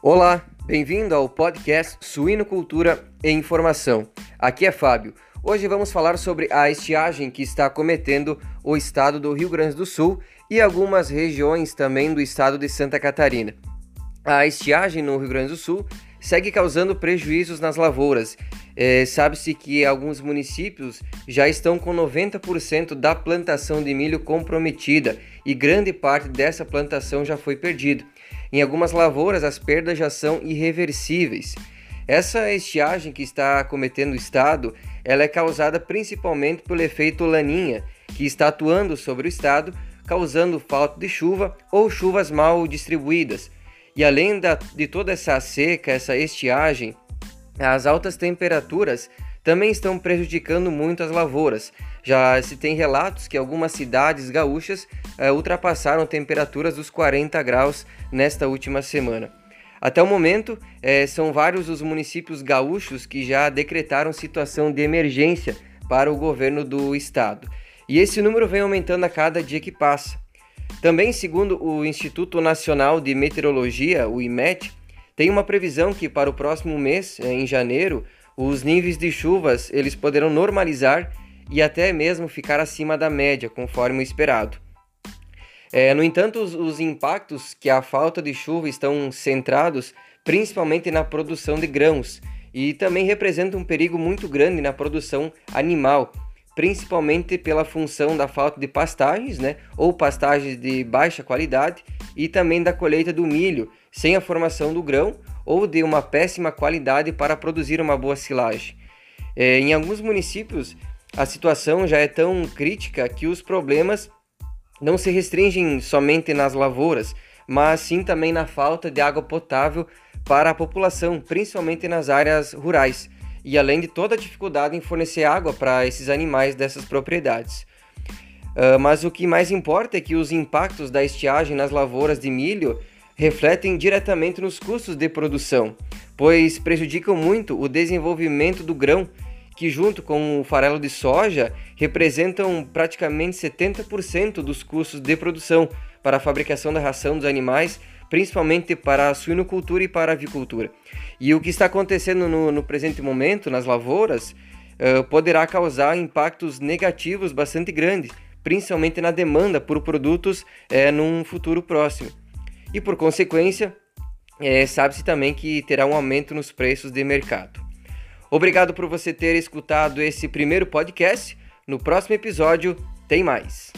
Olá, bem-vindo ao podcast Suinocultura e Informação. Aqui é Fábio. Hoje vamos falar sobre a estiagem que está cometendo o estado do Rio Grande do Sul e algumas regiões também do estado de Santa Catarina. A estiagem no Rio Grande do Sul segue causando prejuízos nas lavouras. É, Sabe-se que alguns municípios já estão com 90% da plantação de milho comprometida e grande parte dessa plantação já foi perdida. Em algumas lavouras, as perdas já são irreversíveis. Essa estiagem que está cometendo o estado, ela é causada principalmente pelo efeito laninha, que está atuando sobre o estado, causando falta de chuva ou chuvas mal distribuídas. E além da, de toda essa seca, essa estiagem, as altas temperaturas também estão prejudicando muito as lavouras. Já se tem relatos que algumas cidades gaúchas uh, ultrapassaram temperaturas dos 40 graus nesta última semana. Até o momento, eh, são vários os municípios gaúchos que já decretaram situação de emergência para o governo do estado. E esse número vem aumentando a cada dia que passa. Também, segundo o Instituto Nacional de Meteorologia, o IMET, tem uma previsão que para o próximo mês, eh, em janeiro, os níveis de chuvas eles poderão normalizar e até mesmo ficar acima da média, conforme o esperado. É, no entanto, os, os impactos que a falta de chuva estão centrados principalmente na produção de grãos e também representam um perigo muito grande na produção animal, principalmente pela função da falta de pastagens, né, ou pastagens de baixa qualidade, e também da colheita do milho sem a formação do grão ou de uma péssima qualidade para produzir uma boa silagem. É, em alguns municípios, a situação já é tão crítica que os problemas não se restringem somente nas lavouras, mas sim também na falta de água potável para a população, principalmente nas áreas rurais, e além de toda a dificuldade em fornecer água para esses animais dessas propriedades. Uh, mas o que mais importa é que os impactos da estiagem nas lavouras de milho refletem diretamente nos custos de produção, pois prejudicam muito o desenvolvimento do grão, que junto com o farelo de soja representam praticamente 70% dos custos de produção para a fabricação da ração dos animais, principalmente para a suinocultura e para a avicultura. E o que está acontecendo no, no presente momento nas lavouras uh, poderá causar impactos negativos bastante grandes, principalmente na demanda por produtos uh, num futuro próximo e, por consequência, é, sabe-se também que terá um aumento nos preços de mercado. Obrigado por você ter escutado esse primeiro podcast. No próximo episódio, tem mais.